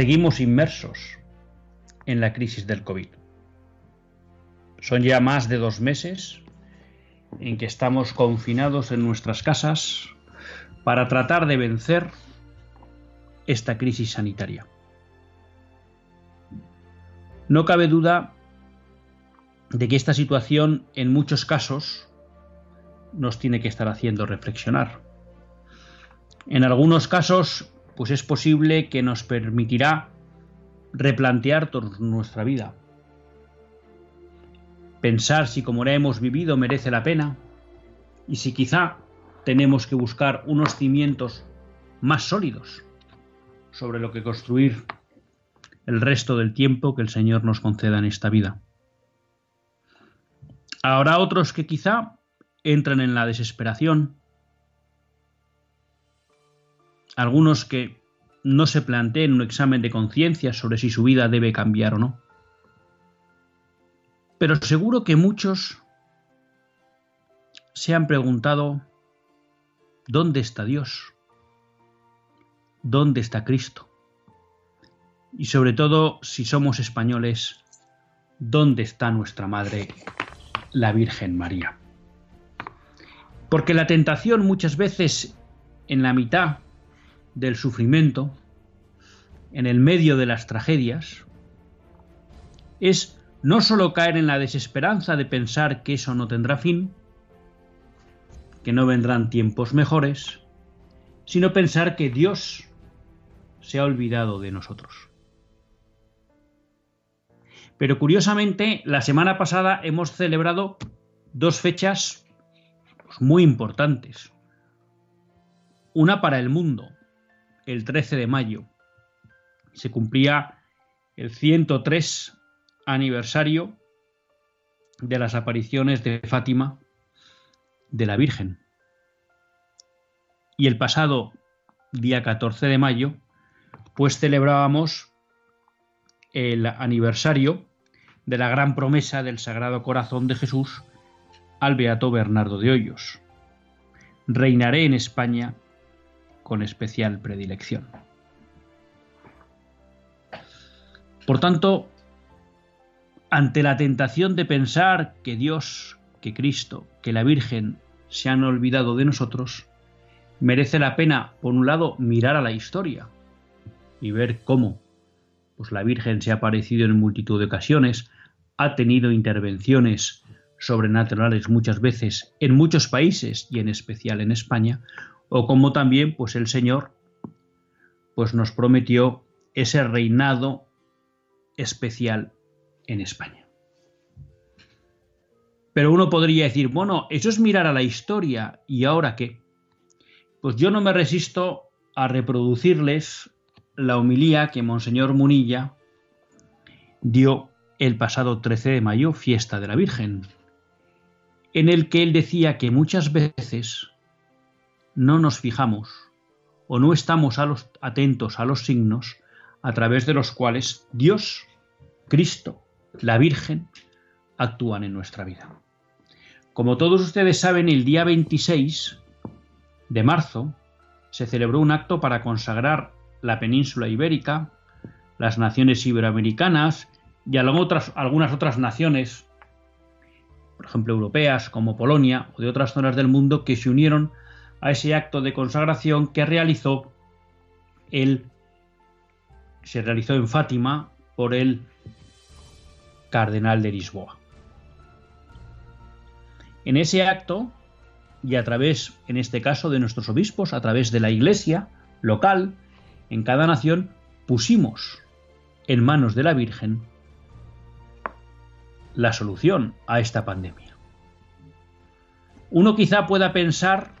Seguimos inmersos en la crisis del COVID. Son ya más de dos meses en que estamos confinados en nuestras casas para tratar de vencer esta crisis sanitaria. No cabe duda de que esta situación en muchos casos nos tiene que estar haciendo reflexionar. En algunos casos pues es posible que nos permitirá replantear toda nuestra vida. Pensar si como la hemos vivido merece la pena y si quizá tenemos que buscar unos cimientos más sólidos sobre lo que construir el resto del tiempo que el Señor nos conceda en esta vida. Habrá otros que quizá entran en la desesperación algunos que no se planteen un examen de conciencia sobre si su vida debe cambiar o no. Pero seguro que muchos se han preguntado, ¿dónde está Dios? ¿Dónde está Cristo? Y sobre todo, si somos españoles, ¿dónde está nuestra Madre, la Virgen María? Porque la tentación muchas veces en la mitad del sufrimiento, en el medio de las tragedias, es no solo caer en la desesperanza de pensar que eso no tendrá fin, que no vendrán tiempos mejores, sino pensar que Dios se ha olvidado de nosotros. Pero curiosamente, la semana pasada hemos celebrado dos fechas pues, muy importantes. Una para el mundo, el 13 de mayo. Se cumplía el 103 aniversario de las apariciones de Fátima de la Virgen. Y el pasado día 14 de mayo, pues celebrábamos el aniversario de la gran promesa del Sagrado Corazón de Jesús al Beato Bernardo de Hoyos. Reinaré en España con especial predilección. Por tanto, ante la tentación de pensar que Dios, que Cristo, que la Virgen se han olvidado de nosotros, merece la pena, por un lado, mirar a la historia y ver cómo pues, la Virgen se ha aparecido en multitud de ocasiones, ha tenido intervenciones sobrenaturales muchas veces en muchos países y en especial en España, o como también pues el Señor pues nos prometió ese reinado especial en España. Pero uno podría decir, bueno, eso es mirar a la historia y ahora qué? Pues yo no me resisto a reproducirles la homilía que Monseñor Munilla dio el pasado 13 de mayo, fiesta de la Virgen, en el que él decía que muchas veces no nos fijamos o no estamos atentos a los signos a través de los cuales Dios, Cristo, la Virgen, actúan en nuestra vida. Como todos ustedes saben, el día 26 de marzo se celebró un acto para consagrar la península ibérica, las naciones iberoamericanas y algunas otras naciones, por ejemplo europeas como Polonia o de otras zonas del mundo, que se unieron a ese acto de consagración que realizó el se realizó en Fátima por el cardenal de Lisboa. En ese acto, y a través, en este caso, de nuestros obispos, a través de la iglesia local, en cada nación, pusimos en manos de la Virgen la solución a esta pandemia. Uno quizá pueda pensar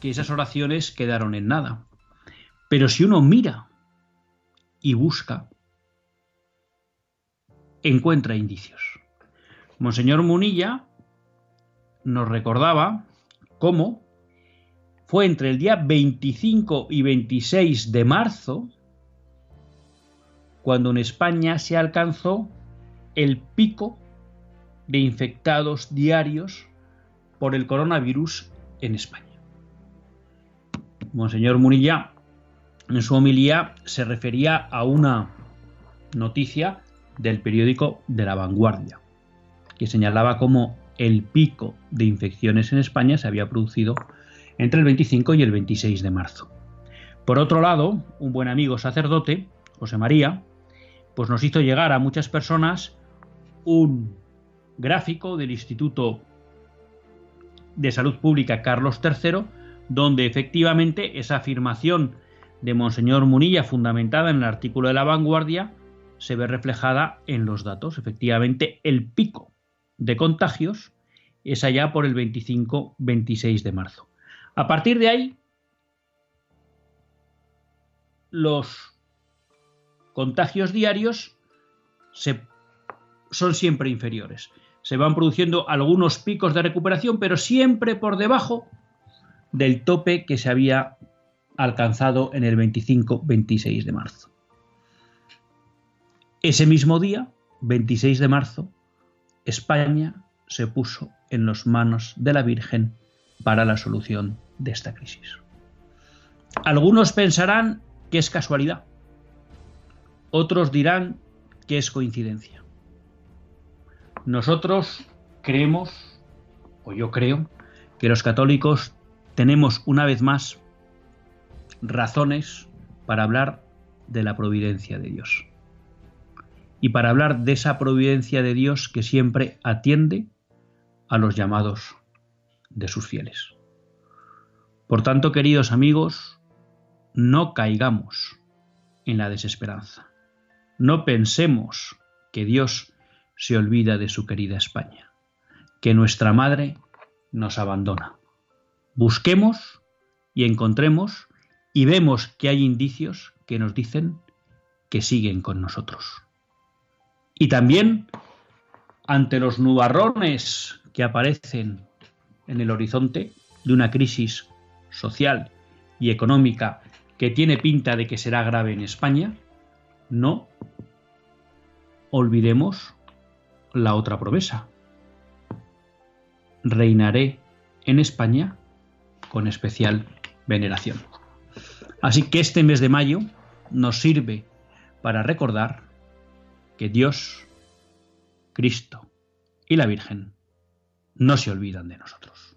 que esas oraciones quedaron en nada, pero si uno mira y busca, encuentra indicios. Monseñor Munilla nos recordaba cómo fue entre el día 25 y 26 de marzo cuando en España se alcanzó el pico de infectados diarios por el coronavirus en España. Monseñor Munilla en su homilía se refería a una noticia del periódico de La Vanguardia, que señalaba cómo el pico de infecciones en España se había producido entre el 25 y el 26 de marzo. Por otro lado, un buen amigo sacerdote, José María, pues nos hizo llegar a muchas personas un gráfico del Instituto de Salud Pública Carlos III, donde efectivamente esa afirmación de Monseñor Munilla, fundamentada en el artículo de la vanguardia, se ve reflejada en los datos. Efectivamente, el pico de contagios es allá por el 25-26 de marzo. A partir de ahí, los contagios diarios son siempre inferiores. Se van produciendo algunos picos de recuperación, pero siempre por debajo del tope que se había alcanzado en el 25-26 de marzo. Ese mismo día, 26 de marzo, España se puso en las manos de la Virgen para la solución de esta crisis. Algunos pensarán que es casualidad, otros dirán que es coincidencia. Nosotros creemos, o yo creo, que los católicos tenemos una vez más razones para hablar de la providencia de Dios. Y para hablar de esa providencia de Dios que siempre atiende a los llamados de sus fieles. Por tanto, queridos amigos, no caigamos en la desesperanza. No pensemos que Dios se olvida de su querida España, que nuestra madre nos abandona. Busquemos y encontremos y vemos que hay indicios que nos dicen que siguen con nosotros. Y también ante los nubarrones que aparecen en el horizonte de una crisis social y económica que tiene pinta de que será grave en España, no olvidemos la otra promesa. Reinaré en España con especial veneración. Así que este mes de mayo nos sirve para recordar que Dios, Cristo y la Virgen no se olvidan de nosotros.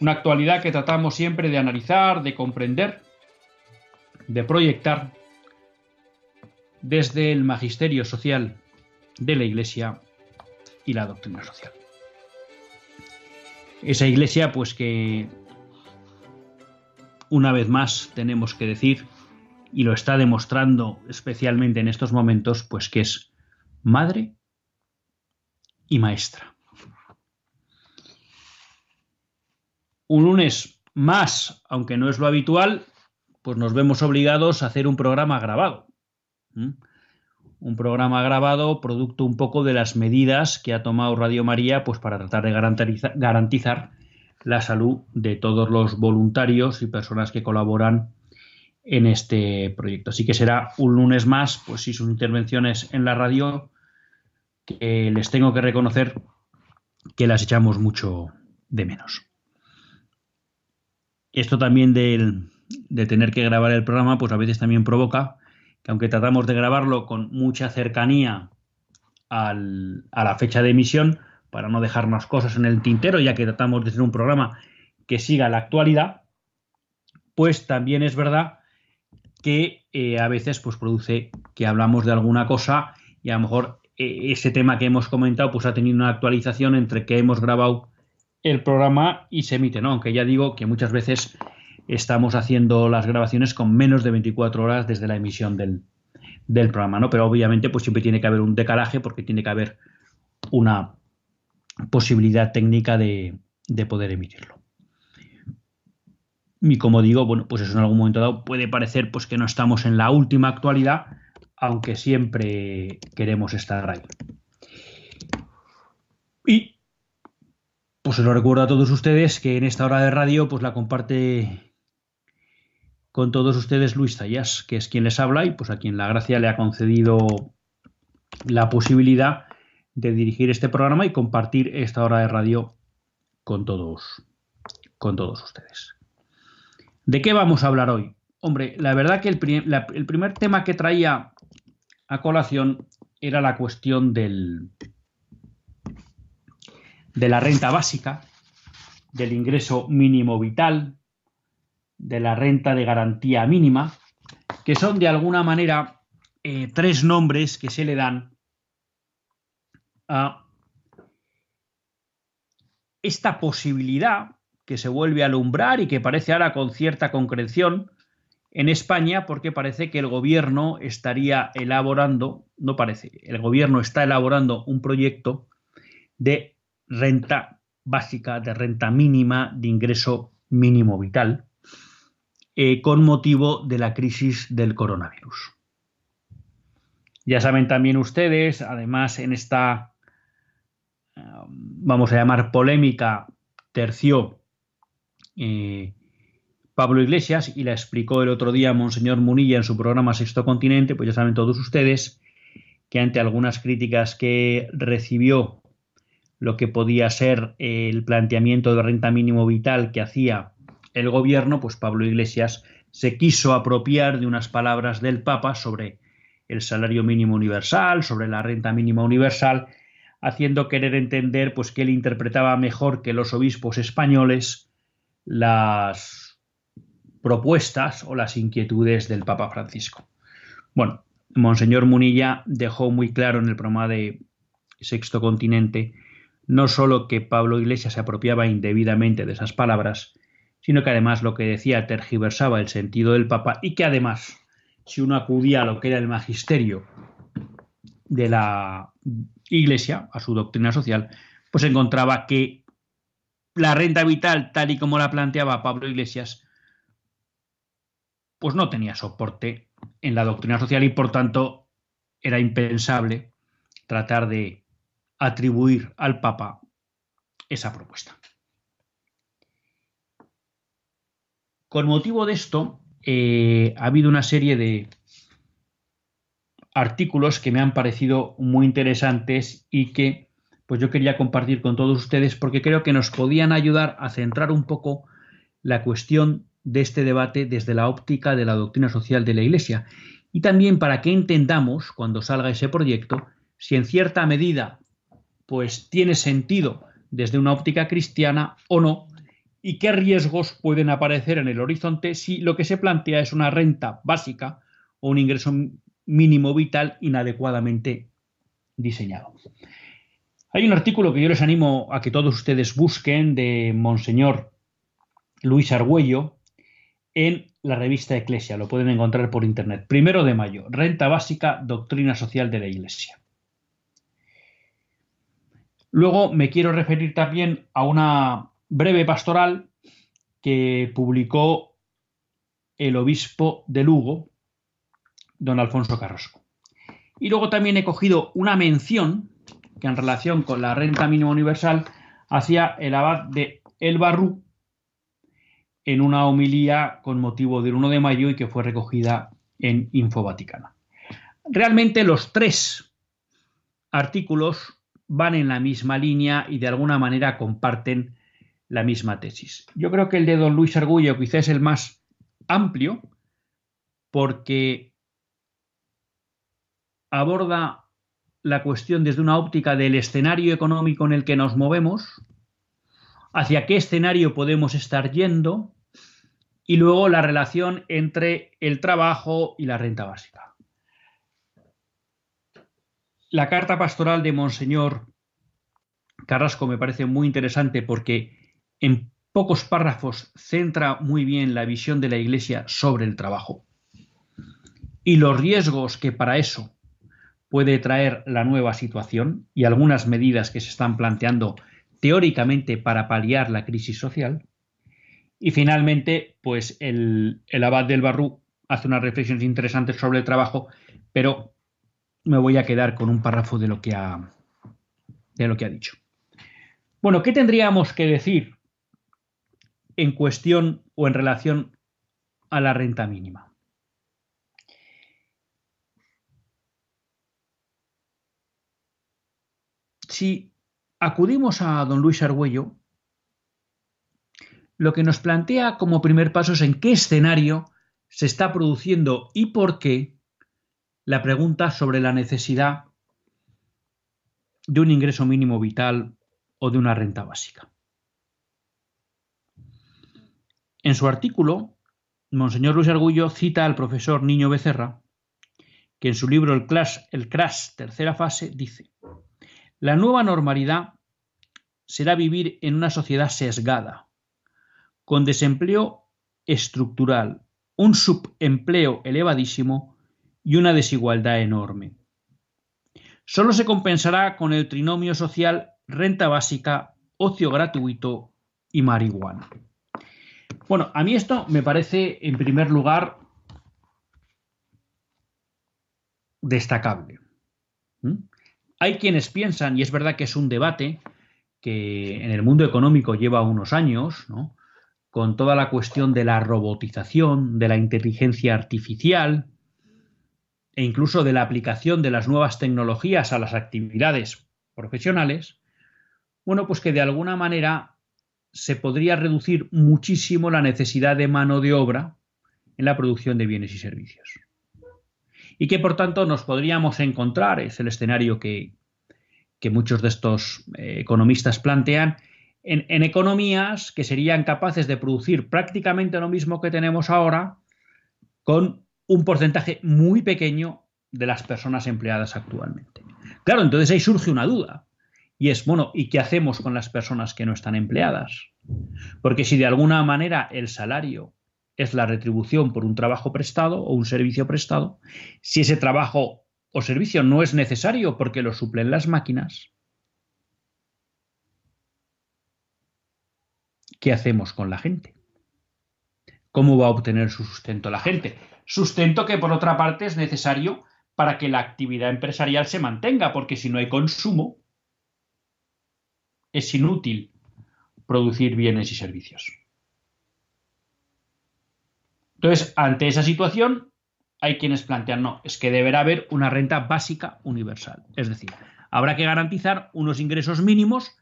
una actualidad que tratamos siempre de analizar, de comprender, de proyectar desde el magisterio social de la Iglesia y la doctrina social. Esa Iglesia, pues que una vez más tenemos que decir, y lo está demostrando especialmente en estos momentos, pues que es madre y maestra. Un lunes más, aunque no es lo habitual, pues nos vemos obligados a hacer un programa grabado. Un programa grabado, producto un poco de las medidas que ha tomado Radio María pues, para tratar de garantizar la salud de todos los voluntarios y personas que colaboran en este proyecto. Así que será un lunes más, pues si sus intervenciones en la radio, que les tengo que reconocer que las echamos mucho de menos. Esto también de, tener que grabar el programa, pues a veces también provoca que aunque tratamos de grabarlo con mucha cercanía a la fecha de emisión, para no dejarnos cosas en el tintero, ya que tratamos de ser un programa que siga la actualidad, pues también es verdad que eh, a veces pues, produce que hablamos de alguna cosa y a lo mejor eh, ese tema que hemos comentado pues ha tenido una actualización entre que hemos grabado el programa y se emite, ¿no? Aunque ya digo que muchas veces estamos haciendo las grabaciones con menos de 24 horas desde la emisión del, del programa, ¿no? Pero obviamente pues siempre tiene que haber un decalaje porque tiene que haber una posibilidad técnica de, de poder emitirlo. Y como digo, bueno, pues eso en algún momento dado puede parecer pues que no estamos en la última actualidad, aunque siempre queremos estar ahí. Y pues os lo recuerdo a todos ustedes que en esta hora de radio pues la comparte con todos ustedes Luis Zayas, que es quien les habla y pues a quien la gracia le ha concedido la posibilidad de dirigir este programa y compartir esta hora de radio con todos con todos ustedes. ¿De qué vamos a hablar hoy? Hombre, la verdad que el, primer tema que traía a colación era la cuestión del, de la renta básica, del ingreso mínimo vital, de la renta de garantía mínima, que son de alguna manera eh, tres nombres que se le dan a esta posibilidad que se vuelve a alumbrar y que parece ahora con cierta concreción en España porque parece que el gobierno estaría elaborando, no parece, el gobierno está elaborando un proyecto de renta básica, de renta mínima, de ingreso mínimo vital, eh, con motivo de la crisis del coronavirus. Ya saben también ustedes, además en esta, eh, vamos a llamar polémica, terció eh, Pablo Iglesias y la explicó el otro día Monseñor Munilla en su programa Sexto Continente, pues ya saben todos ustedes que ante algunas críticas que recibió lo que podía ser el planteamiento de renta mínimo vital que hacía el gobierno, pues Pablo Iglesias se quiso apropiar de unas palabras del Papa sobre el salario mínimo universal, sobre la renta mínima universal, haciendo querer entender pues que él interpretaba mejor que los obispos españoles las propuestas o las inquietudes del Papa Francisco. Bueno, Monseñor Munilla dejó muy claro en el programa de Sexto Continente no solo que Pablo Iglesias se apropiaba indebidamente de esas palabras, sino que además lo que decía tergiversaba el sentido del Papa y que además, si uno acudía a lo que era el magisterio de la Iglesia, a su doctrina social, pues encontraba que la renta vital, tal y como la planteaba Pablo Iglesias, pues no tenía soporte en la doctrina social y por tanto era impensable tratar de atribuir al Papa esa propuesta. Con motivo de esto, eh, ha habido una serie de artículos que me han parecido muy interesantes y que pues yo quería compartir con todos ustedes porque creo que nos podían ayudar a centrar un poco la cuestión de este debate desde la óptica de la doctrina social de la Iglesia y también para que entendamos cuando salga ese proyecto si en cierta medida pues tiene sentido desde una óptica cristiana o no y qué riesgos pueden aparecer en el horizonte si lo que se plantea es una renta básica o un ingreso mínimo vital inadecuadamente diseñado. Hay un artículo que yo les animo a que todos ustedes busquen de Monseñor Luis Argüello en la revista Eclesia, lo pueden encontrar por internet. Primero de mayo, renta básica, doctrina social de la Iglesia. Luego me quiero referir también a una breve pastoral que publicó el obispo de Lugo, don Alfonso Carrasco. Y luego también he cogido una mención que en relación con la renta mínima universal hacía el abad de El Barrú en una homilía con motivo del 1 de mayo y que fue recogida en Info Vaticana. Realmente los tres artículos van en la misma línea y de alguna manera comparten la misma tesis. Yo creo que el de don Luis Argullo quizás es el más amplio porque aborda la cuestión desde una óptica del escenario económico en el que nos movemos, hacia qué escenario podemos estar yendo y luego la relación entre el trabajo y la renta básica. La carta pastoral de Monseñor Carrasco me parece muy interesante porque en pocos párrafos centra muy bien la visión de la Iglesia sobre el trabajo y los riesgos que para eso puede traer la nueva situación y algunas medidas que se están planteando teóricamente para paliar la crisis social. Y finalmente, pues el, abad del Barrú hace unas reflexiones interesantes sobre el trabajo, pero me voy a quedar con un párrafo de lo que ha, de lo que ha dicho. Bueno, ¿qué tendríamos que decir en cuestión o en relación a la renta mínima? Si acudimos a don Luis Argüello, lo que nos plantea como primer paso es en qué escenario se está produciendo y por qué la pregunta sobre la necesidad de un ingreso mínimo vital o de una renta básica. En su artículo, Monseñor Luis Argullo cita al profesor Niño Becerra, que en su libro El Crash, el Crash tercera fase dice, la nueva normalidad será vivir en una sociedad sesgada, con desempleo estructural, un subempleo elevadísimo y una desigualdad enorme. Solo se compensará con el trinomio social renta básica, ocio gratuito y marihuana. Bueno, a mí esto me parece, en primer lugar, destacable. ¿Mm? Hay quienes piensan, y es verdad que es un debate que en el mundo económico lleva unos años, ¿no? con toda la cuestión de la robotización, de la inteligencia artificial e incluso de la aplicación de las nuevas tecnologías a las actividades profesionales, bueno, pues que de alguna manera se podría reducir muchísimo la necesidad de mano de obra en la producción de bienes y servicios. Y que por tanto nos podríamos encontrar, es el escenario que, muchos de estos eh, economistas plantean, en, economías que serían capaces de producir prácticamente lo mismo que tenemos ahora con un porcentaje muy pequeño de las personas empleadas actualmente. Claro, entonces ahí surge una duda. Y es, bueno, ¿y qué hacemos con las personas que no están empleadas? Porque si de alguna manera el salario es la retribución por un trabajo prestado o un servicio prestado, si ese trabajo o servicio no es necesario porque lo suplen las máquinas, ¿qué hacemos con la gente? ¿Cómo va a obtener su sustento la gente? Sustento que por otra parte es necesario para que la actividad empresarial se mantenga, porque si no hay consumo, es inútil producir bienes y servicios. Entonces, ante esa situación, hay quienes plantean, no, es que deberá haber una renta básica universal. Es decir, habrá que garantizar unos ingresos mínimos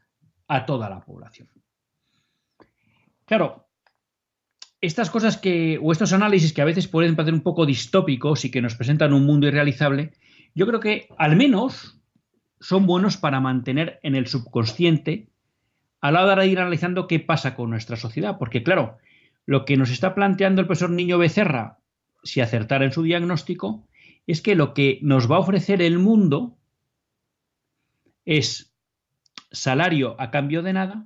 a toda la población. Claro, estas cosas que, o estos análisis que a veces pueden parecer un poco distópicos y que nos presentan un mundo irrealizable, yo creo que al menos son buenos para mantener en el subconsciente a la hora de ir analizando qué pasa con nuestra sociedad. Porque, claro, lo que nos está planteando el profesor Niño Becerra, si acertara en su diagnóstico, es que lo que nos va a ofrecer el mundo es salario a cambio de nada,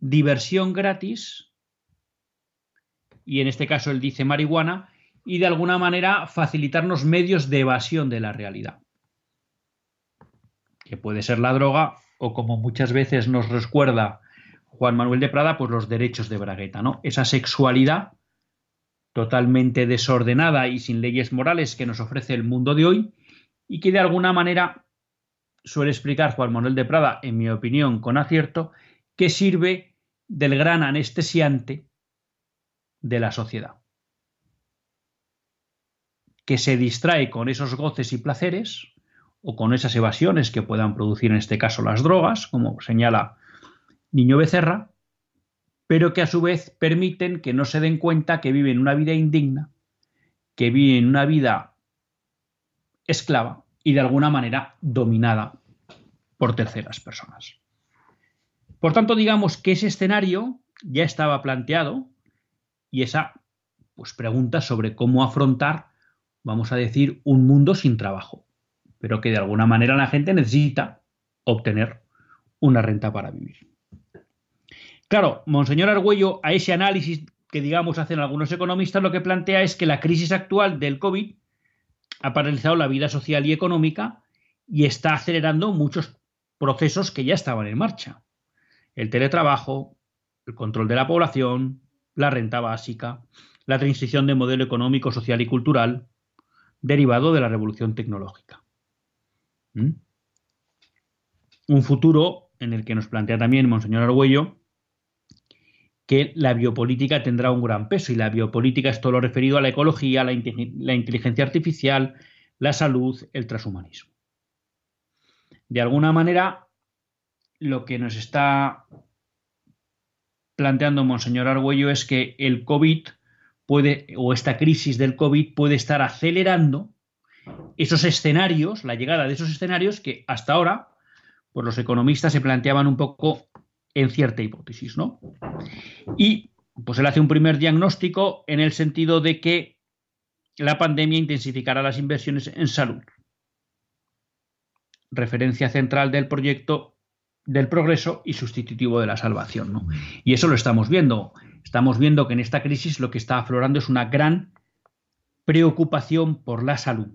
diversión gratis, y en este caso él dice marihuana, y de alguna manera facilitarnos medios de evasión de la realidad, que puede ser la droga o como muchas veces nos recuerda Juan Manuel de Prada, pues los derechos de Bragueta, ¿no? Esa sexualidad totalmente desordenada y sin leyes morales que nos ofrece el mundo de hoy y que de alguna manera suele explicar Juan Manuel de Prada, en mi opinión, con acierto, que sirve del gran anestesiante de la sociedad, que se distrae con esos goces y placeres o con esas evasiones que puedan producir en este caso las drogas, como señala Niño Becerra, pero que a su vez permiten que no se den cuenta que viven una vida indigna, que viven una vida esclava y de alguna manera dominada por terceras personas. Por tanto, digamos que ese escenario ya estaba planteado y esa pues, pregunta sobre cómo afrontar, vamos a decir, un mundo sin trabajo, pero que de alguna manera la gente necesita obtener una renta para vivir. Claro, Monseñor Argüello, a ese análisis que digamos hacen algunos economistas, lo que plantea es que la crisis actual del COVID ha paralizado la vida social y económica y está acelerando muchos procesos que ya estaban en marcha. El teletrabajo, el control de la población, la renta básica, la transición de modelo económico, social y cultural, derivado de la revolución tecnológica. ¿Mm? Un futuro en el que nos plantea también Monseñor Argüello que la biopolítica tendrá un gran peso y la biopolítica es todo lo referido a la ecología, la, la inteligencia artificial, la salud, el transhumanismo. De alguna manera, lo que nos está planteando Monseñor Argüello es que el COVID puede, o esta crisis del COVID puede estar acelerando esos escenarios, la llegada de esos escenarios que hasta ahora, pues los economistas se planteaban un poco en cierta hipótesis, ¿no? Y pues él hace un primer diagnóstico en el sentido de que la pandemia intensificará las inversiones en salud. Referencia central del proyecto del progreso y sustitutivo de la salvación. ¿no? Y eso lo estamos viendo. Estamos viendo que en esta crisis lo que está aflorando es una gran preocupación por la salud.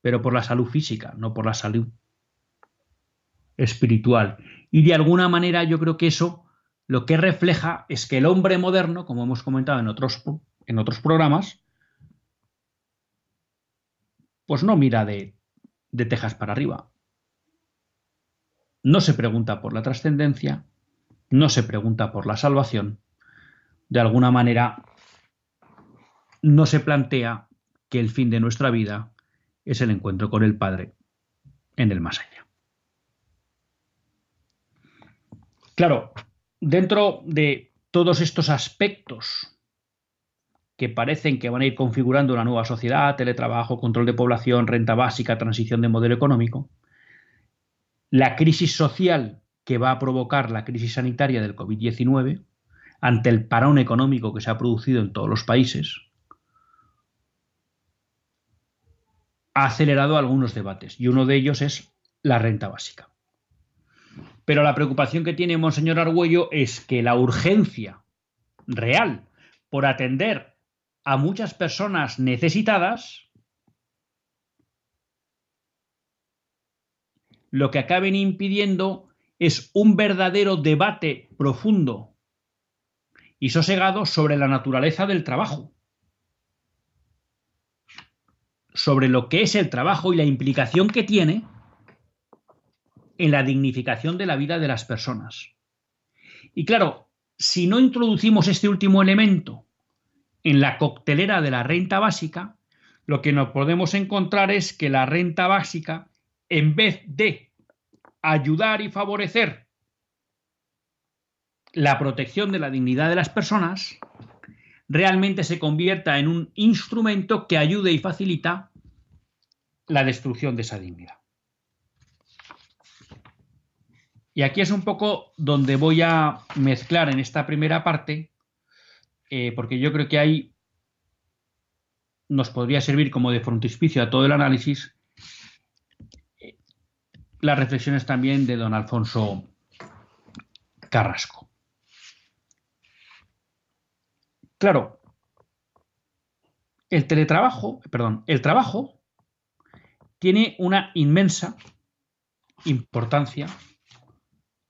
Pero por la salud física, no por la salud espiritual. Y de alguna manera yo creo que eso lo que refleja es que el hombre moderno, como hemos comentado en otros, en otros programas, pues no mira de, de tejas para arriba. No se pregunta por la trascendencia, no se pregunta por la salvación. De alguna manera, no se plantea que el fin de nuestra vida es el encuentro con el Padre en el más allá. Claro, dentro de todos estos aspectos que parecen que van a ir configurando una nueva sociedad, teletrabajo, control de población, renta básica, transición de modelo económico, la crisis social que va a provocar la crisis sanitaria del COVID-19, ante el parón económico que se ha producido en todos los países, ha acelerado algunos debates y uno de ellos es la renta básica. Pero la preocupación que tiene Monseñor Argüello es que la urgencia real por atender a muchas personas necesitadas, lo que acaben impidiendo es un verdadero debate profundo y sosegado sobre la naturaleza del trabajo, sobre lo que es el trabajo y la implicación que tiene en la dignificación de la vida de las personas. Y claro, si no introducimos este último elemento en la coctelera de la renta básica, lo que nos podemos encontrar es que la renta básica, en vez de ayudar y favorecer la protección de la dignidad de las personas, realmente se convierta en un instrumento que ayude y facilita la destrucción de esa dignidad. Y aquí es un poco donde voy a mezclar en esta primera parte, eh, porque yo creo que ahí nos podría servir como de frontispicio a todo el análisis las reflexiones también de don Alfonso Carrasco. Claro, el teletrabajo, perdón, el trabajo tiene una inmensa importancia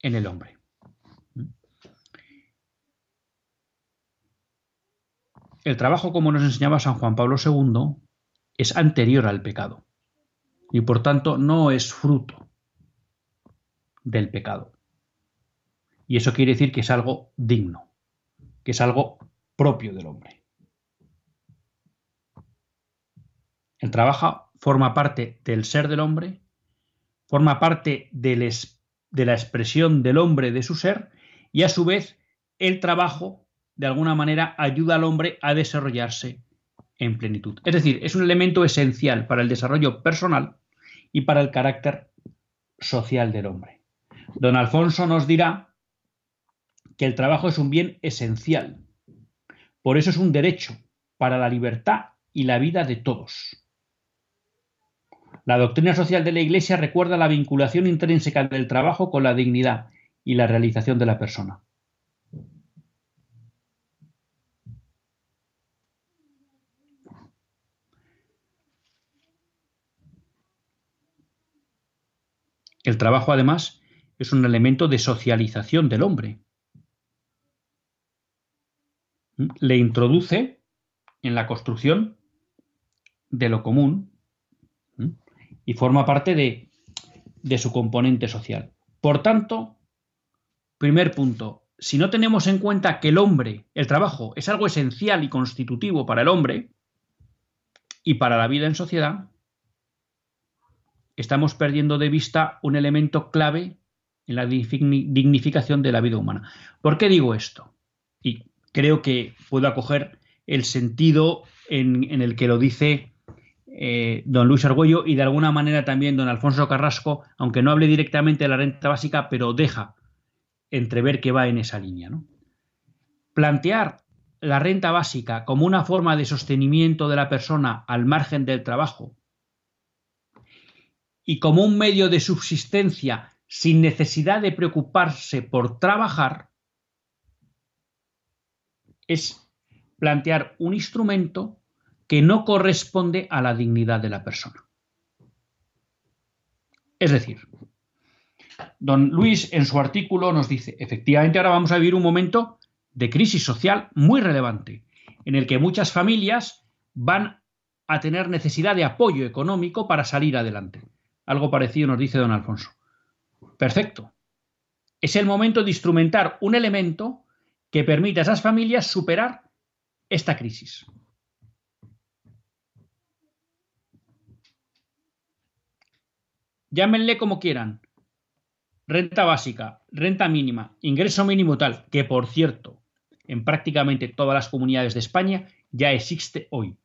en el hombre. el trabajo, como nos enseñaba San Juan Pablo II, es anterior al pecado y por tanto no es fruto del pecado. Y eso quiere decir que es algo digno, que es algo propio del hombre. El trabajo forma parte del ser del hombre, forma parte de la expresión del hombre de su ser y a su vez el trabajo de alguna manera ayuda al hombre a desarrollarse en plenitud. Es decir, es un elemento esencial para el desarrollo personal y para el carácter social del hombre. Don Alfonso nos dirá que el trabajo es un bien esencial. Por eso es un derecho para la libertad y la vida de todos. La doctrina social de la Iglesia recuerda la vinculación intrínseca del trabajo con la dignidad y la realización de la persona. El trabajo, además, es un elemento de socialización del hombre. Le introduce en la construcción de lo común y forma parte de, de su componente social. Por tanto, primer punto, si no tenemos en cuenta que el hombre, el trabajo, es algo esencial y constitutivo para el hombre y para la vida en sociedad, estamos perdiendo de vista un elemento clave en la dignificación de la vida humana. ¿Por qué digo esto? Y creo que puedo acoger el sentido en, el que lo dice eh, don Luis Argüello y de alguna manera también don Alfonso Carrasco, aunque no hable directamente de la renta básica, pero deja entrever que va en esa línea. Plantear la renta básica como una forma de sostenimiento de la persona al margen del trabajo y como un medio de subsistencia sin necesidad de preocuparse por trabajar, es plantear un instrumento que no corresponde a la dignidad de la persona. Es decir, don Luis en su artículo nos dice, efectivamente ahora vamos a vivir un momento de crisis social muy relevante, en el que muchas familias van a tener necesidad de apoyo económico para salir adelante. Algo parecido nos dice don Alfonso. Perfecto. Es el momento de instrumentar un elemento que permita a esas familias superar esta crisis. Llámenle como quieran. Renta básica, renta mínima, ingreso mínimo tal, que por cierto, en prácticamente todas las comunidades de España ya existe hoy.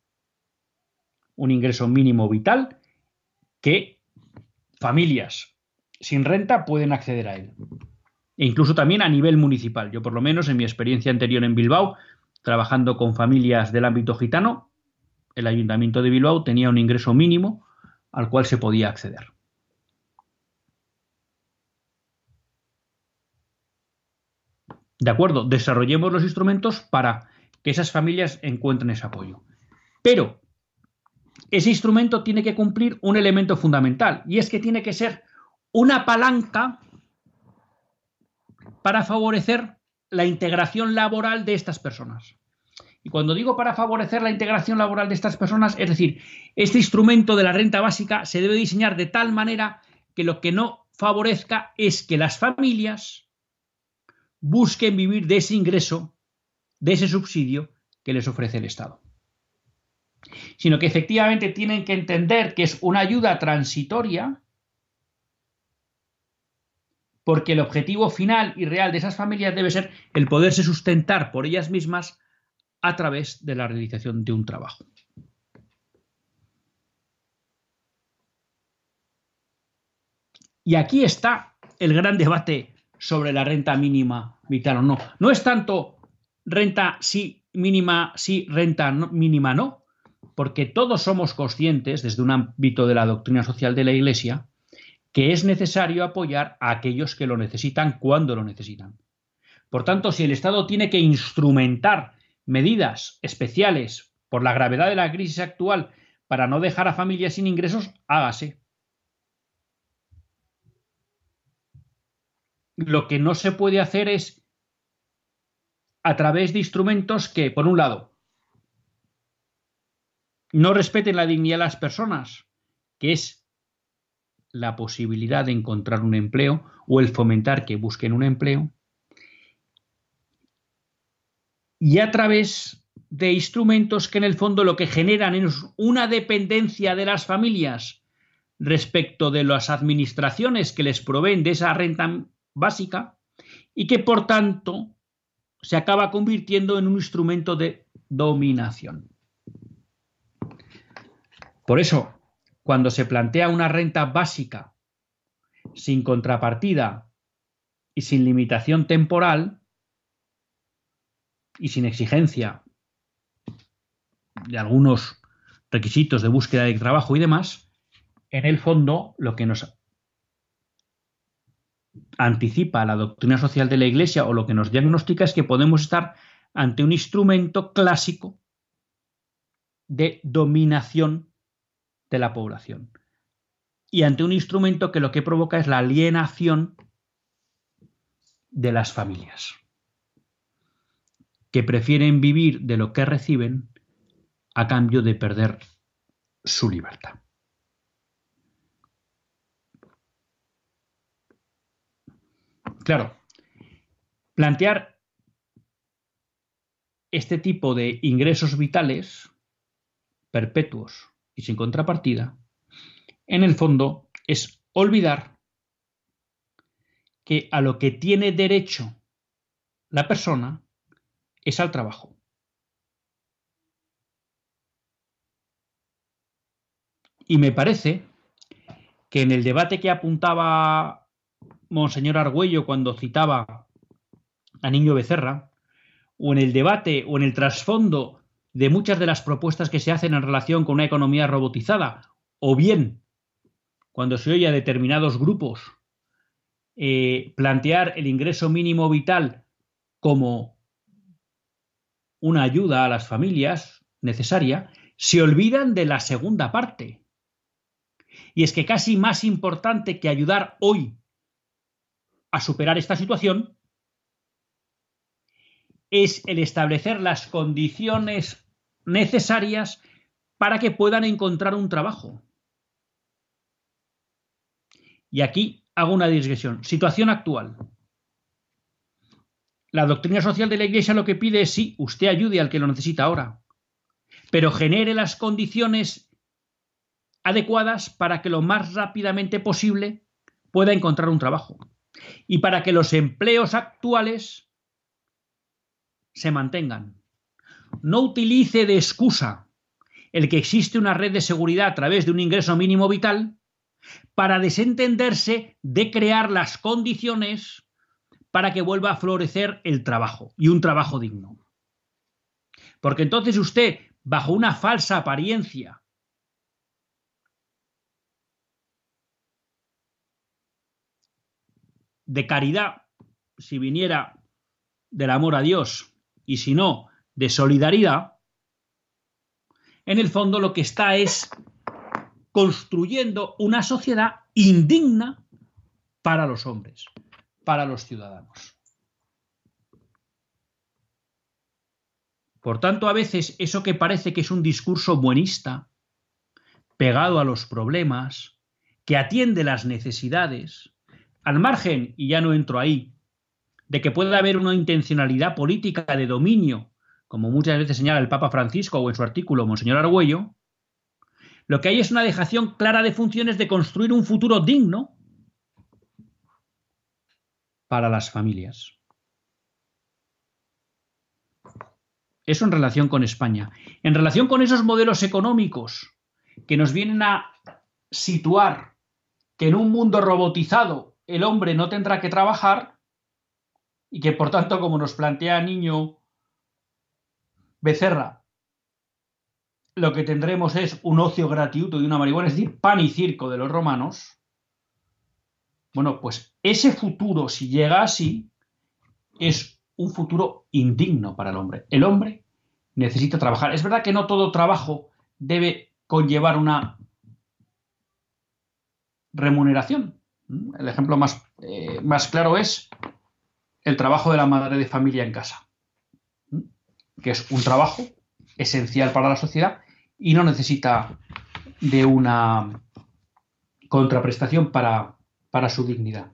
Un ingreso mínimo vital que familias sin renta pueden acceder a él. E incluso también a nivel municipal. Yo por lo menos en mi experiencia anterior en Bilbao, trabajando con familias del ámbito gitano, el ayuntamiento de Bilbao tenía un ingreso mínimo al cual se podía acceder. De acuerdo, desarrollemos los instrumentos para que esas familias encuentren ese apoyo. Pero ese instrumento tiene que cumplir un elemento fundamental y es que tiene que ser una palanca para favorecer la integración laboral de estas personas. Y cuando digo para favorecer la integración laboral de estas personas, es decir, este instrumento de la renta básica se debe diseñar de tal manera que lo que no favorezca es que las familias busquen vivir de ese ingreso, de ese subsidio que les ofrece el Estado sino que efectivamente tienen que entender que es una ayuda transitoria, porque el objetivo final y real de esas familias debe ser el poderse sustentar por ellas mismas a través de la realización de un trabajo. Y aquí está el gran debate sobre la renta mínima vital o no. No es tanto renta sí mínima sí, renta mínima no, porque todos somos conscientes, desde un ámbito de la doctrina social de la Iglesia, que es necesario apoyar a aquellos que lo necesitan cuando lo necesitan. Por tanto, si el Estado tiene que instrumentar medidas especiales por la gravedad de la crisis actual para no dejar a familias sin ingresos, hágase. Lo que no se puede hacer es a través de instrumentos que, por un lado, no respeten la dignidad de las personas, que es la posibilidad de encontrar un empleo o el fomentar que busquen un empleo, y a través de instrumentos que en el fondo lo que generan es una dependencia de las familias respecto de las administraciones que les proveen de esa renta básica y que por tanto se acaba convirtiendo en un instrumento de dominación. Por eso, cuando se plantea una renta básica sin contrapartida y sin limitación temporal y sin exigencia de algunos requisitos de búsqueda de trabajo y demás, en el fondo lo que nos anticipa la doctrina social de la Iglesia o lo que nos diagnostica es que podemos estar ante un instrumento clásico de dominación de la población y ante un instrumento que lo que provoca es la alienación de las familias, que prefieren vivir de lo que reciben a cambio de perder su libertad. Claro, plantear este tipo de ingresos vitales perpetuos sin contrapartida, en el fondo es olvidar que a lo que tiene derecho la persona es al trabajo. Y me parece que en el debate que apuntaba Monseñor Argüello cuando citaba a Niño Becerra, o en el debate o en el trasfondo de muchas de las propuestas que se hacen en relación con una economía robotizada, o bien cuando se oye a determinados grupos eh, plantear el ingreso mínimo vital como una ayuda a las familias necesaria, se olvidan de la segunda parte. Y es que casi más importante que ayudar hoy a superar esta situación es el establecer las condiciones necesarias para que puedan encontrar un trabajo. Y aquí hago una digresión. Situación actual. La doctrina social de la Iglesia lo que pide es sí, usted ayude al que lo necesita ahora, pero genere las condiciones adecuadas para que lo más rápidamente posible pueda encontrar un trabajo y para que los empleos actuales se mantengan. No utilice de excusa el que existe una red de seguridad a través de un ingreso mínimo vital para desentenderse de crear las condiciones para que vuelva a florecer el trabajo y un trabajo digno. Porque entonces usted, bajo una falsa apariencia de caridad, si viniera del amor a Dios, y si no, de solidaridad, en el fondo lo que está es construyendo una sociedad indigna para los hombres, para los ciudadanos. Por tanto, a veces eso que parece que es un discurso buenista, pegado a los problemas, que atiende las necesidades, al margen, y ya no entro ahí, de que pueda haber una intencionalidad política de dominio, como muchas veces señala el Papa Francisco o en su artículo Monseñor Argüello, lo que hay es una dejación clara de funciones de construir un futuro digno para las familias. Eso en relación con España. En relación con esos modelos económicos que nos vienen a situar que en un mundo robotizado el hombre no tendrá que trabajar y que por tanto, como nos plantea Niño Becerra, lo que tendremos es un ocio gratuito y una marihuana, es decir, pan y circo de los romanos. Bueno, pues ese futuro, si llega así, es un futuro indigno para el hombre. El hombre necesita trabajar. Es verdad que no todo trabajo debe conllevar una remuneración. El ejemplo más, eh, más claro es el trabajo de la madre de familia en casa, que es un trabajo esencial para la sociedad y no necesita de una contraprestación para, para su dignidad.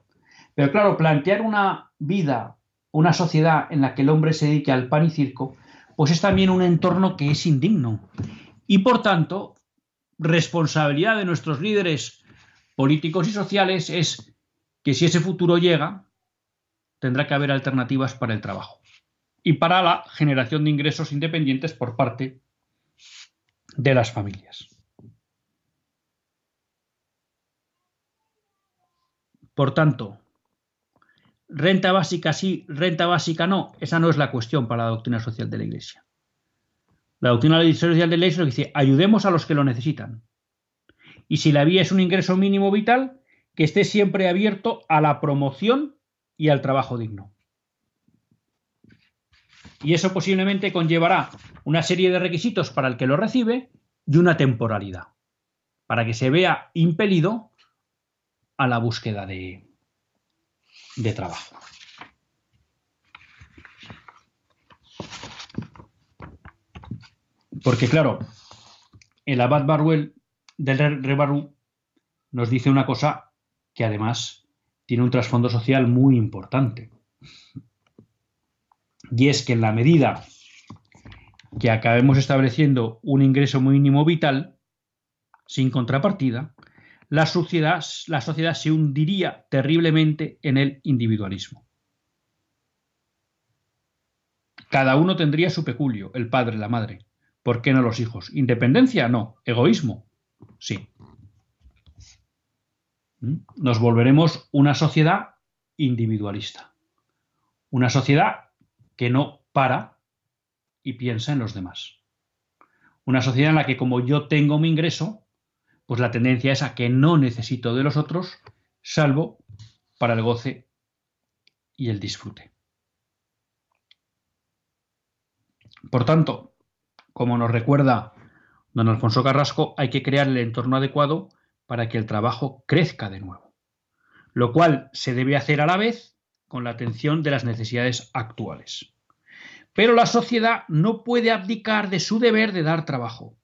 Pero claro, plantear una vida, una sociedad en la que el hombre se dedique al pan y circo, pues es también un entorno que es indigno. Y por tanto, responsabilidad de nuestros líderes políticos y sociales es que si ese futuro llega, tendrá que haber alternativas para el trabajo y para la generación de ingresos independientes por parte de las familias. Por tanto, renta básica sí, renta básica no, esa no es la cuestión para la doctrina social de la Iglesia. La doctrina social de la Iglesia dice, ayudemos a los que lo necesitan. Y si la vía es un ingreso mínimo vital, que esté siempre abierto a la promoción y al trabajo digno. Y eso posiblemente conllevará una serie de requisitos para el que lo recibe y una temporalidad, para que se vea impelido a la búsqueda de, trabajo. Porque claro, el abad Barwell del Rebarú nos dice una cosa que además tiene un trasfondo social muy importante. Y es que en la medida que acabemos estableciendo un ingreso mínimo vital, sin contrapartida, la sociedad, se hundiría terriblemente en el individualismo. Cada uno tendría su peculio, el padre, la madre. ¿Por qué no los hijos? Independencia, no. Egoísmo, sí. ¿Mm? Nos volveremos una sociedad individualista. Una sociedad que no para y piensa en los demás. Una sociedad en la que como yo tengo mi ingreso, pues la tendencia es a que no necesito de los otros, salvo para el goce y el disfrute. Por tanto, como nos recuerda don Alfonso Carrasco, hay que crear el entorno adecuado para que el trabajo crezca de nuevo, lo cual se debe hacer a la vez con la atención de las necesidades actuales. Pero la sociedad no puede abdicar de su deber de dar trabajo.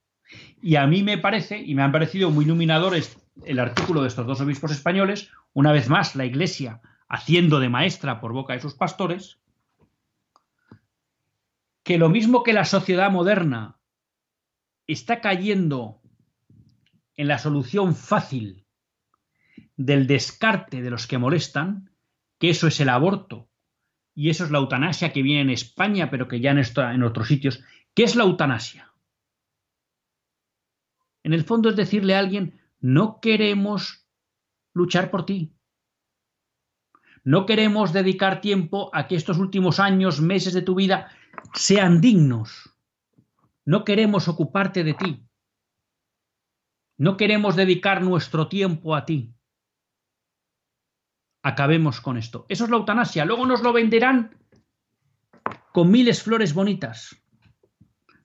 Y a mí me parece, y me han parecido muy iluminadores el artículo de estos dos obispos españoles, una vez más la Iglesia haciendo de maestra por boca de sus pastores, que lo mismo que la sociedad moderna está cayendo en la solución fácil del descarte de los que molestan, que eso es el aborto y eso es la eutanasia que viene en España, pero que ya no está en otros sitios. ¿Qué es la eutanasia? En el fondo es decirle a alguien, no queremos luchar por ti. No queremos dedicar tiempo a que estos últimos años, meses de tu vida sean dignos. No queremos ocuparte de ti. No queremos dedicar nuestro tiempo a ti acabemos con esto. Eso es la eutanasia. Luego nos lo venderán con miles flores bonitas.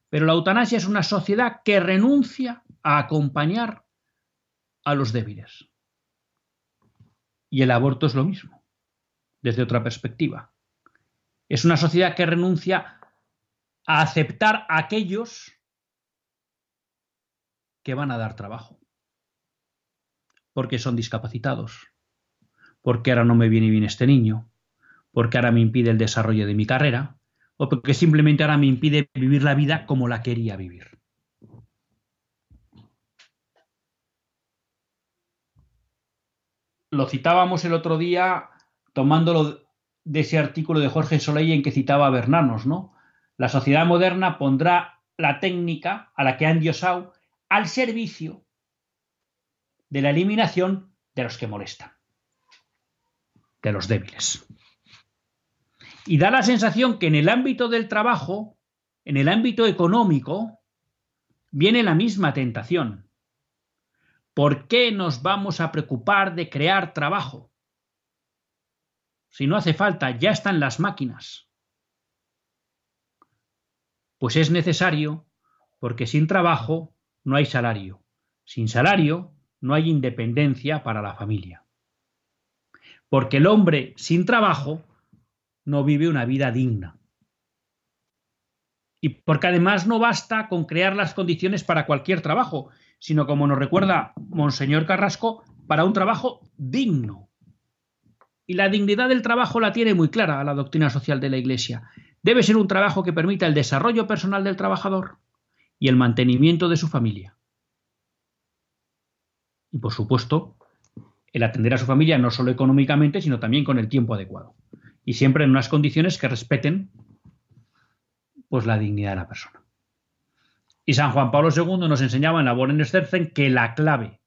Pero la eutanasia es una sociedad que renuncia a acompañar a los débiles. Y el aborto es lo mismo, desde otra perspectiva. Es una sociedad que renuncia a aceptar a aquellos que van a dar trabajo, porque son discapacitados, porque ahora no me viene bien este niño, porque ahora me impide el desarrollo de mi carrera, o porque simplemente ahora me impide vivir la vida como la quería vivir. Lo citábamos el otro día tomándolo de ese artículo de Jorge Soleil en que citaba a Bernanos, ¿no? La sociedad moderna pondrá la técnica a la que han diosado al servicio de la eliminación de los que molestan de los débiles. Y da la sensación que en el ámbito del trabajo, en el ámbito económico, viene la misma tentación. ¿Por qué nos vamos a preocupar de crear trabajo? Si no hace falta, ya están las máquinas. Pues es necesario porque sin trabajo no hay salario. Sin salario no hay independencia para la familia porque el hombre sin trabajo no vive una vida digna. Y porque además no basta con crear las condiciones para cualquier trabajo, sino como nos recuerda Monseñor Carrasco, para un trabajo digno. Y la dignidad del trabajo la tiene muy clara la doctrina social de la Iglesia. Debe ser un trabajo que permita el desarrollo personal del trabajador y el mantenimiento de su familia. Y por supuesto, el atender a su familia no solo económicamente, sino también con el tiempo adecuado. Y siempre en unas condiciones que respeten pues la dignidad de la persona. Y San Juan Pablo II nos enseñaba en la Boren que la clave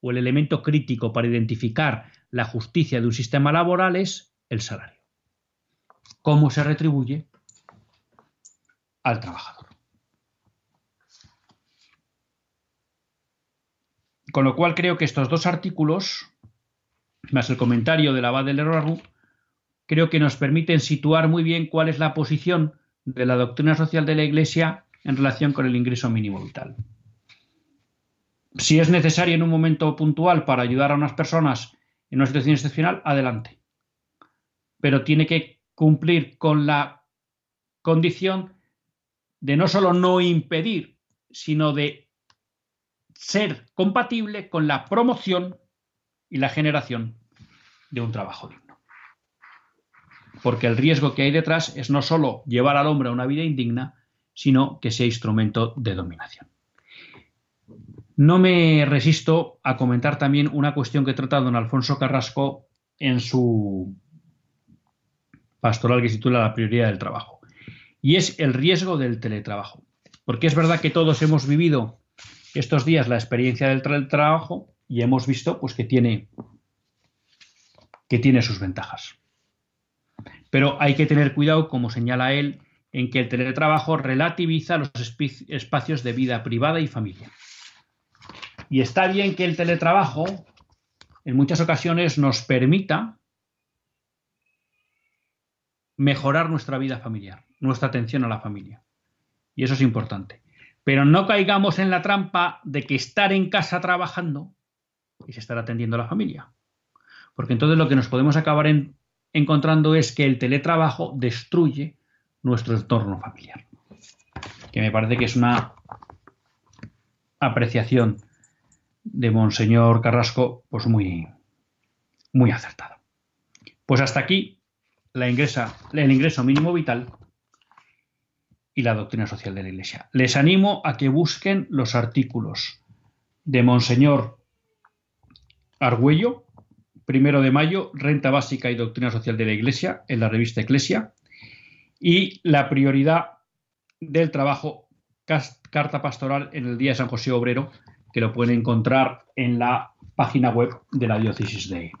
o el elemento crítico para identificar la justicia de un sistema laboral es el salario. ¿Cómo se retribuye al trabajador? Con lo cual creo que estos dos artículos, más el comentario del abad del Leroy, creo que nos permiten situar muy bien cuál es la posición de la doctrina social de la Iglesia en relación con el ingreso mínimo vital. Si es necesario en un momento puntual para ayudar a unas personas en una situación excepcional, adelante. Pero tiene que cumplir con la condición de no solo no impedir, sino de ser compatible con la promoción y la generación de un trabajo digno. Porque el riesgo que hay detrás es no solo llevar al hombre a una vida indigna, sino que sea instrumento de dominación. No me resisto a comentar también una cuestión que trata don Alfonso Carrasco en su pastoral que se titula La prioridad del trabajo. Y es el riesgo del teletrabajo. Porque es verdad que todos hemos vivido estos días la experiencia del trabajo y hemos visto pues, que, tiene, que tiene sus ventajas. Pero hay que tener cuidado, como señala él, en que el teletrabajo relativiza los espacios de vida privada y familia. Y está bien que el teletrabajo en muchas ocasiones nos permita mejorar nuestra vida familiar, nuestra atención a la familia. Y eso es importante. Pero no caigamos en la trampa de que estar en casa trabajando es estar atendiendo a la familia. Porque entonces lo que nos podemos acabar encontrando es que el teletrabajo destruye nuestro entorno familiar. Que me parece que es una apreciación de Monseñor Carrasco, pues muy, muy acertada. Pues hasta aquí la ingresa, el ingreso mínimo vital y la doctrina social de la Iglesia. Les animo a que busquen los artículos de Monseñor Argüello, primero de mayo, Renta Básica y Doctrina Social de la Iglesia, en la revista Eclesia, y la prioridad del trabajo, carta pastoral en el Día de San José Obrero, que lo pueden encontrar en la página web de la diócesis de,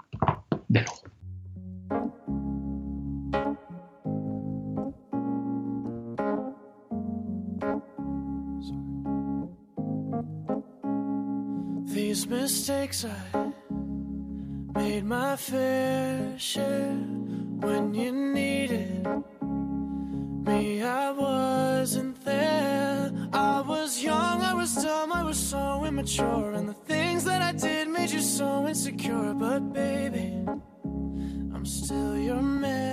de. Mistakes I made my fair share when you needed me. I wasn't there. I was young, I was dumb, I was so immature, and the things that I did made you so insecure. But baby, I'm still your man,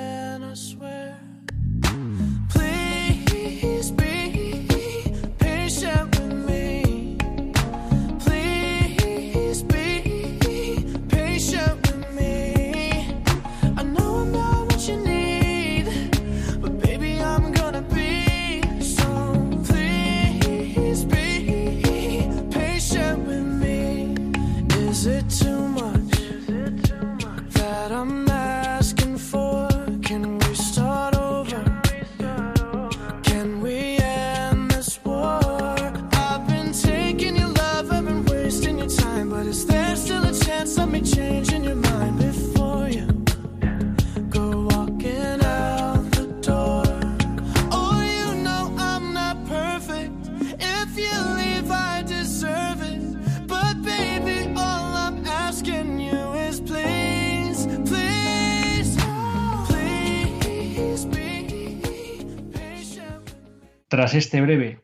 Tras este breve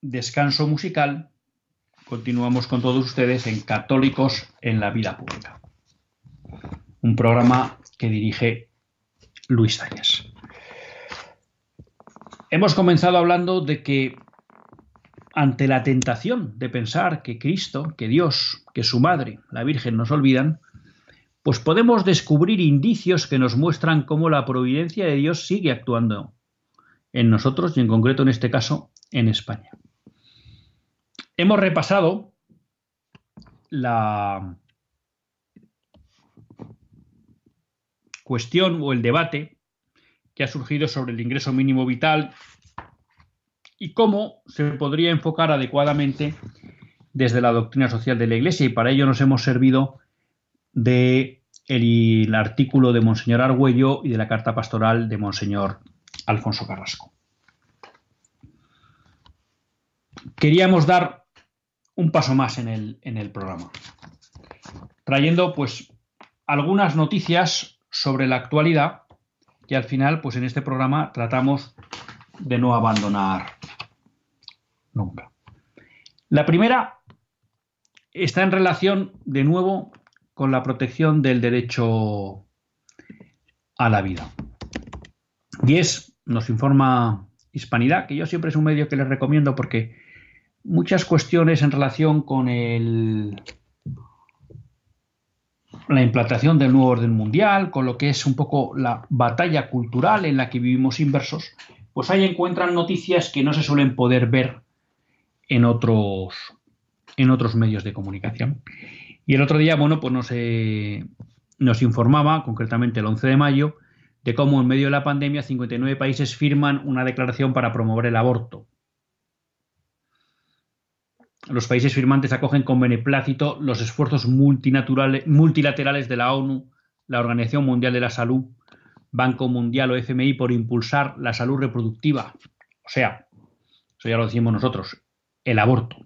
descanso musical, continuamos con todos ustedes en Católicos en la Vida Pública, un programa que dirige Luis Áñez. hemos comenzado hablando de que ante la tentación de pensar que Cristo, que Dios, que su madre, la Virgen, nos olvidan, pues podemos descubrir indicios que nos muestran cómo la providencia de Dios sigue actuando en nosotros y en concreto en este caso en España. Hemos repasado la cuestión o el debate que ha surgido sobre el ingreso mínimo vital y cómo se podría enfocar adecuadamente desde la doctrina social de la Iglesia y para ello nos hemos servido de el, artículo de Monseñor Argüello y de la carta pastoral de Monseñor Alfonso Carrasco. Queríamos dar un paso más en el, en el programa, trayendo pues algunas noticias sobre la actualidad que al final pues en este programa tratamos de no abandonar nunca. La primera está en relación de nuevo con la protección del derecho a la vida. Y es, nos informa Hispanidad, que yo siempre es un medio que les recomiendo porque muchas cuestiones en relación con el, la implantación del nuevo orden mundial, con lo que es un poco la batalla cultural en la que vivimos inversos, pues ahí encuentran noticias que no se suelen poder ver en otros, medios de comunicación. Y el otro día, bueno, pues nos, eh, nos informaba, concretamente el 11 de mayo, de cómo en medio de la pandemia 59 países firman una declaración para promover el aborto. Los países firmantes acogen con beneplácito los esfuerzos multilaterales de la ONU, la Organización Mundial de la Salud, Banco Mundial o FMI por impulsar la salud reproductiva. O sea, eso ya lo decimos nosotros, el aborto.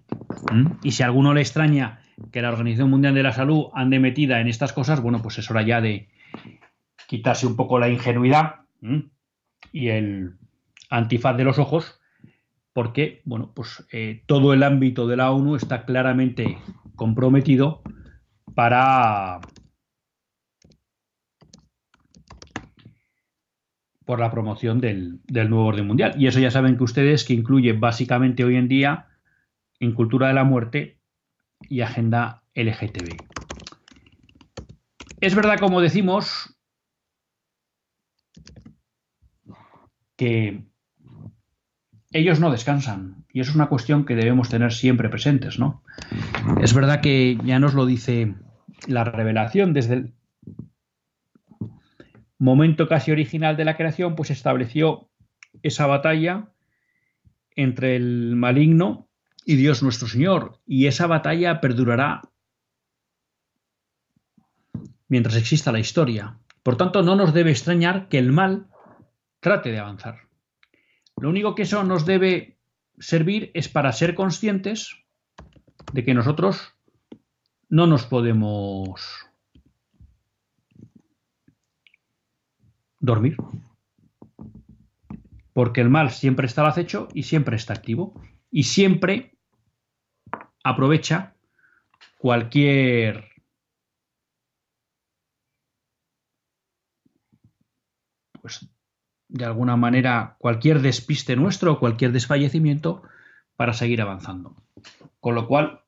¿Mm? Y si a alguno le extraña que la Organización Mundial de la Salud ande metida en estas cosas, bueno, pues es hora ya de quitarse un poco la ingenuidad y el antifaz de los ojos, porque, bueno, pues eh, todo el ámbito de la ONU está claramente comprometido para por la promoción del, del, nuevo orden mundial. Y eso ya saben que ustedes que incluye básicamente hoy en día en cultura de la muerte y agenda LGTB. Es verdad, como decimos, que ellos no descansan y eso es una cuestión que debemos tener siempre presentes, ¿no? Es verdad que ya nos lo dice la revelación desde el momento casi original de la creación, pues estableció esa batalla entre el maligno y Dios nuestro Señor. Y esa batalla perdurará mientras exista la historia. Por tanto, no nos debe extrañar que el mal trate de avanzar. Lo único que eso nos debe servir es para ser conscientes de que nosotros no nos podemos dormir. Porque el mal siempre está al acecho y siempre está activo. Y siempre aprovecha cualquier pues de alguna manera cualquier despiste nuestro cualquier desfallecimiento para seguir avanzando. Con lo cual,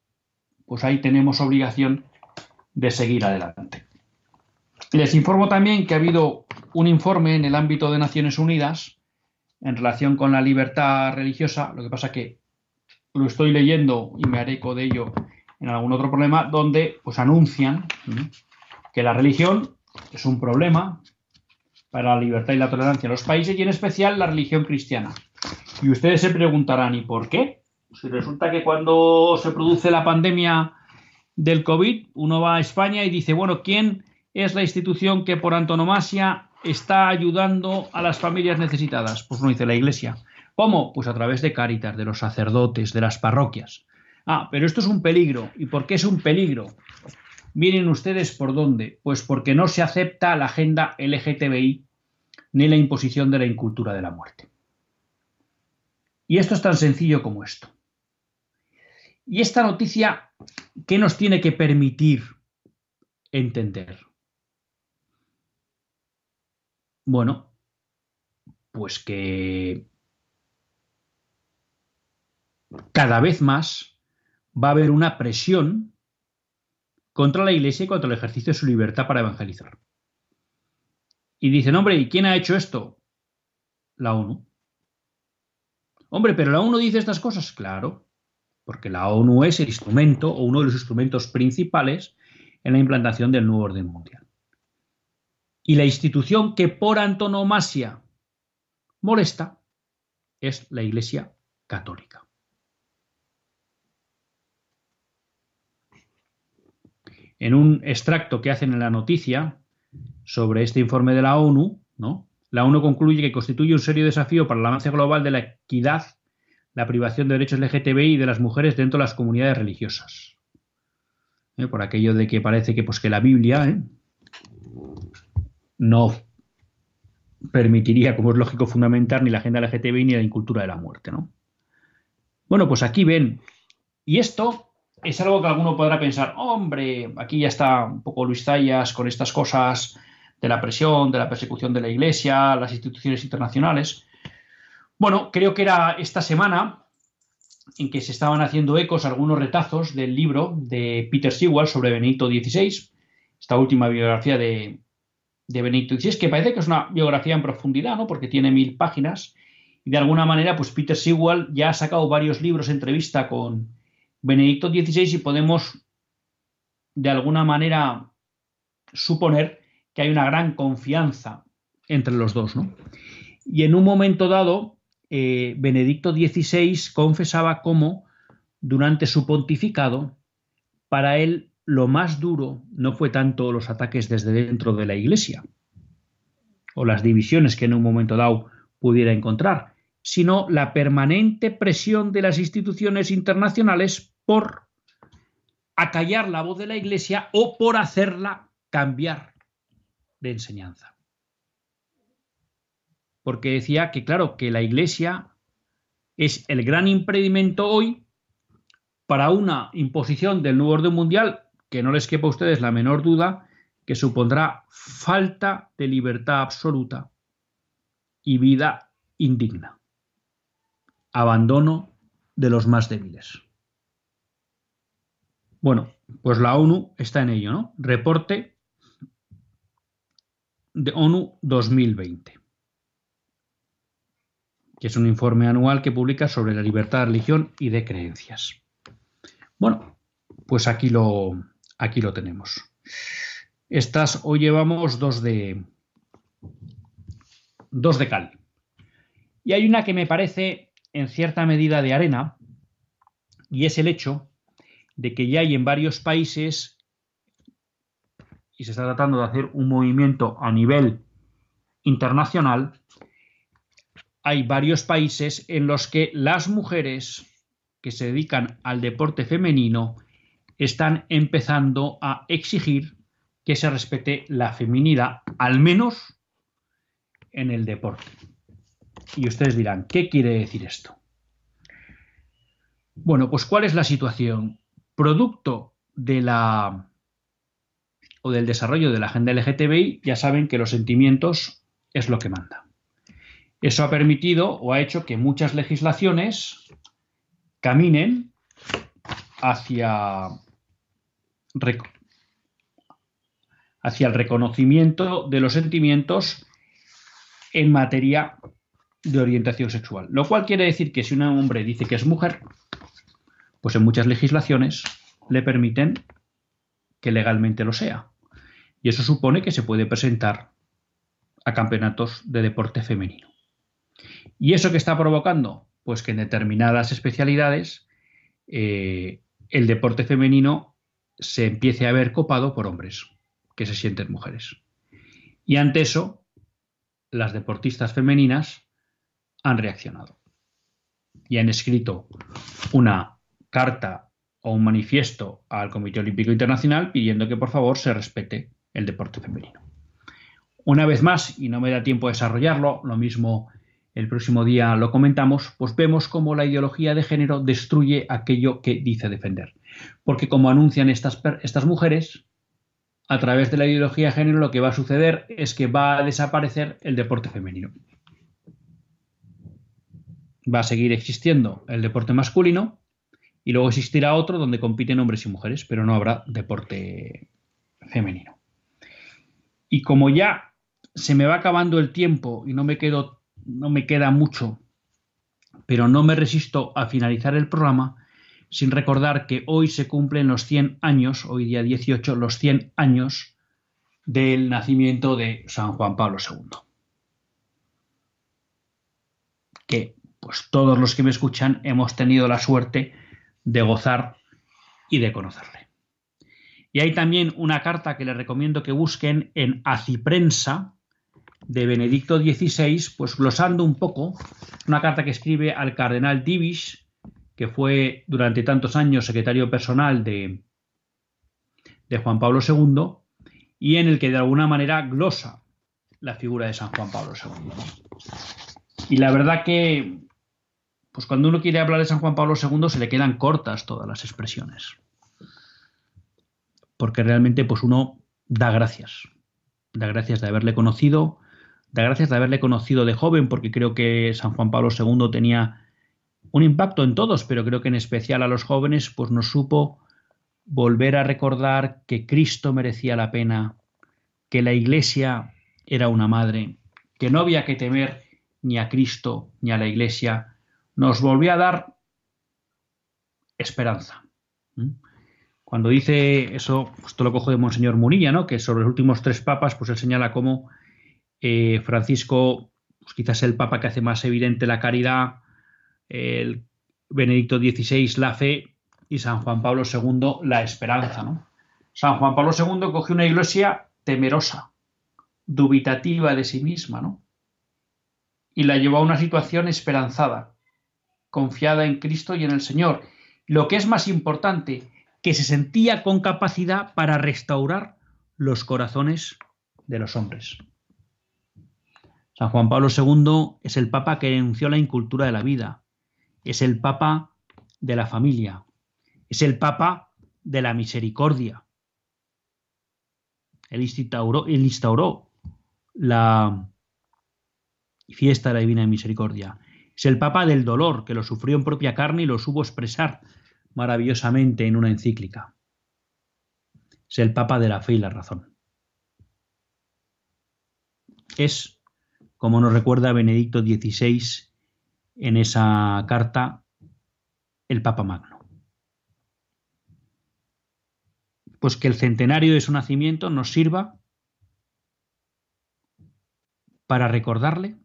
pues ahí tenemos obligación de seguir adelante. Les informo también que ha habido un informe en el ámbito de Naciones Unidas en relación con la libertad religiosa, lo que pasa que lo estoy leyendo y me haré eco de ello en algún otro problema, donde pues anuncian que la religión es un problema para la libertad y la tolerancia en los países y en especial la religión cristiana. Y ustedes se preguntarán, ¿y por qué? Si resulta que cuando se produce la pandemia del COVID, uno va a España y dice, bueno, ¿quién es la institución que por antonomasia está ayudando a las familias necesitadas? Pues uno dice la Iglesia. ¿Cómo? Pues a través de Cáritas, de los sacerdotes, de las parroquias. Ah, pero esto es un peligro. ¿Y por qué es un peligro? Miren ustedes por dónde. Pues porque no se acepta la agenda LGTBI ni la imposición de la incultura de la muerte. Y esto es tan sencillo como esto. Y esta noticia, ¿qué nos tiene que permitir entender? Bueno, pues que cada vez más va a haber una presión contra la Iglesia y contra el ejercicio de su libertad para evangelizar. Y dicen, hombre, ¿y quién ha hecho esto? La ONU. Hombre, pero la ONU dice estas cosas. Claro, porque la ONU es el instrumento o uno de los instrumentos principales en la implantación del nuevo orden mundial. Y la institución que por antonomasia molesta es la Iglesia Católica. En un extracto que hacen en la noticia sobre este informe de la ONU, ¿no? la ONU concluye que constituye un serio desafío para el avance global de la equidad, la privación de derechos LGTBI y de las mujeres dentro de las comunidades religiosas. ¿Eh? Por aquello de que parece que, pues, que la Biblia ¿eh? no permitiría, como es lógico, fundamentar ni la agenda LGTBI ni la incultura de la muerte. ¿no? Bueno, pues aquí ven. Y esto es algo que alguno podrá pensar, hombre, aquí ya está un poco Luis Zayas con estas cosas de la presión, de la persecución de la Iglesia, las instituciones internacionales. Bueno, creo que era esta semana en que se estaban haciendo ecos algunos retazos del libro de Peter Sewell sobre Benedicto XVI, esta última biografía de, de XVI, que parece que es una biografía en profundidad, ¿no? porque tiene mil páginas, y de alguna manera, pues Peter Sewell ya ha sacado varios libros entrevista con Benedicto XVI y podemos de alguna manera suponer que hay una gran confianza entre los dos, ¿no? Y en un momento dado, eh, Benedicto XVI confesaba cómo, durante su pontificado, para él lo más duro no fue tanto los ataques desde dentro de la Iglesia o las divisiones que en un momento dado pudiera encontrar, sino la permanente presión de las instituciones internacionales por acallar la voz de la Iglesia o por hacerla cambiar de enseñanza. Porque decía que, claro, que la Iglesia es el gran impedimento hoy para una imposición del nuevo orden mundial que no les quepa a ustedes la menor duda que supondrá falta de libertad absoluta y vida indigna. Abandono de los más débiles. Bueno, pues la ONU está en ello, ¿no? Reporte de ONU 2020, que es un informe anual que publica sobre la libertad de religión y de creencias. Bueno, pues aquí lo, aquí lo tenemos. Estas hoy llevamos dos de dos de cal. Y hay una que me parece en cierta medida de arena, y es el hecho de que ya hay en varios países y se está tratando de hacer un movimiento a nivel internacional, hay varios países en los que las mujeres que se dedican al deporte femenino están empezando a exigir que se respete la feminidad, al menos en el deporte. Y ustedes dirán, ¿qué quiere decir esto? Bueno, pues ¿cuál es la situación? Producto de la o del desarrollo de la agenda LGTBI, ya saben que los sentimientos es lo que manda. Eso ha permitido o ha hecho que muchas legislaciones caminen hacia, hacia el reconocimiento de los sentimientos en materia de orientación sexual. Lo cual quiere decir que si un hombre dice que es mujer, pues en muchas legislaciones le permiten que legalmente lo sea. Y eso supone que se puede presentar a campeonatos de deporte femenino. ¿Y eso que está provocando? Pues que en determinadas especialidades eh, el deporte femenino se empiece a ver copado por hombres que se sienten mujeres. Y ante eso, las deportistas femeninas han reaccionado y han escrito una carta o un manifiesto al Comité Olímpico Internacional pidiendo que por favor se respete el deporte femenino. Una vez más, y no me da tiempo a desarrollarlo, lo mismo el próximo día lo comentamos, pues vemos cómo la ideología de género destruye aquello que dice defender. Porque como anuncian estas, estas mujeres, a través de la ideología de género lo que va a suceder es que va a desaparecer el deporte femenino. Va a seguir existiendo el deporte masculino y luego existirá otro donde compiten hombres y mujeres, pero no habrá deporte femenino. Y como ya se me va acabando el tiempo y no me quedo no me queda mucho, pero no me resisto a finalizar el programa sin recordar que hoy se cumplen los 100 años, hoy día 18, los 100 años del nacimiento de San Juan Pablo II. Que pues todos los que me escuchan hemos tenido la suerte de gozar y de conocerle. Y hay también una carta que les recomiendo que busquen en Aciprensa de Benedicto XVI, pues glosando un poco, una carta que escribe al cardenal Divish, que fue durante tantos años secretario personal de, de Juan Pablo II, y en el que de alguna manera glosa la figura de San Juan Pablo II. Y la verdad que, pues cuando uno quiere hablar de San Juan Pablo II se le quedan cortas todas las expresiones. Porque realmente pues uno da gracias. Da gracias de haberle conocido, da gracias de haberle conocido de joven, porque creo que San Juan Pablo II tenía un impacto en todos, pero creo que en especial a los jóvenes, pues nos supo volver a recordar que Cristo merecía la pena, que la Iglesia era una madre, que no había que temer ni a Cristo ni a la Iglesia, nos volvió a dar esperanza. Cuando dice eso, esto lo cojo de Monseñor Munilla, ¿no? que sobre los últimos tres papas, pues él señala cómo eh, Francisco, pues quizás el papa que hace más evidente la caridad, el Benedicto XVI la fe y San Juan Pablo II la esperanza. ¿no? San Juan Pablo II cogió una iglesia temerosa, dubitativa de sí misma, ¿no? y la llevó a una situación esperanzada, confiada en Cristo y en el Señor. Lo que es más importante, que se sentía con capacidad para restaurar los corazones de los hombres. San Juan Pablo II es el Papa que denunció la incultura de la vida, es el Papa de la familia, es el Papa de la misericordia. Él instauró, instauró la fiesta de la Divina Misericordia. Es el Papa del dolor, que lo sufrió en propia carne y lo supo expresar maravillosamente en una encíclica. Es el Papa de la fe y la razón. Es, como nos recuerda Benedicto XVI en esa carta, el Papa Magno. Pues que el centenario de su nacimiento nos sirva para recordarle,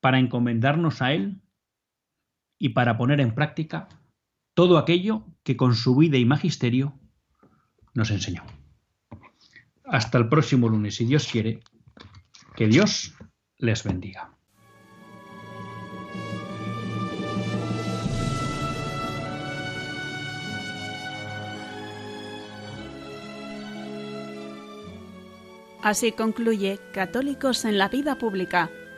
para encomendarnos a Él y para poner en práctica todo aquello que con su vida y magisterio nos enseñó. Hasta el próximo lunes, si Dios quiere, que Dios les bendiga. Así concluye Católicos en la Vida Pública,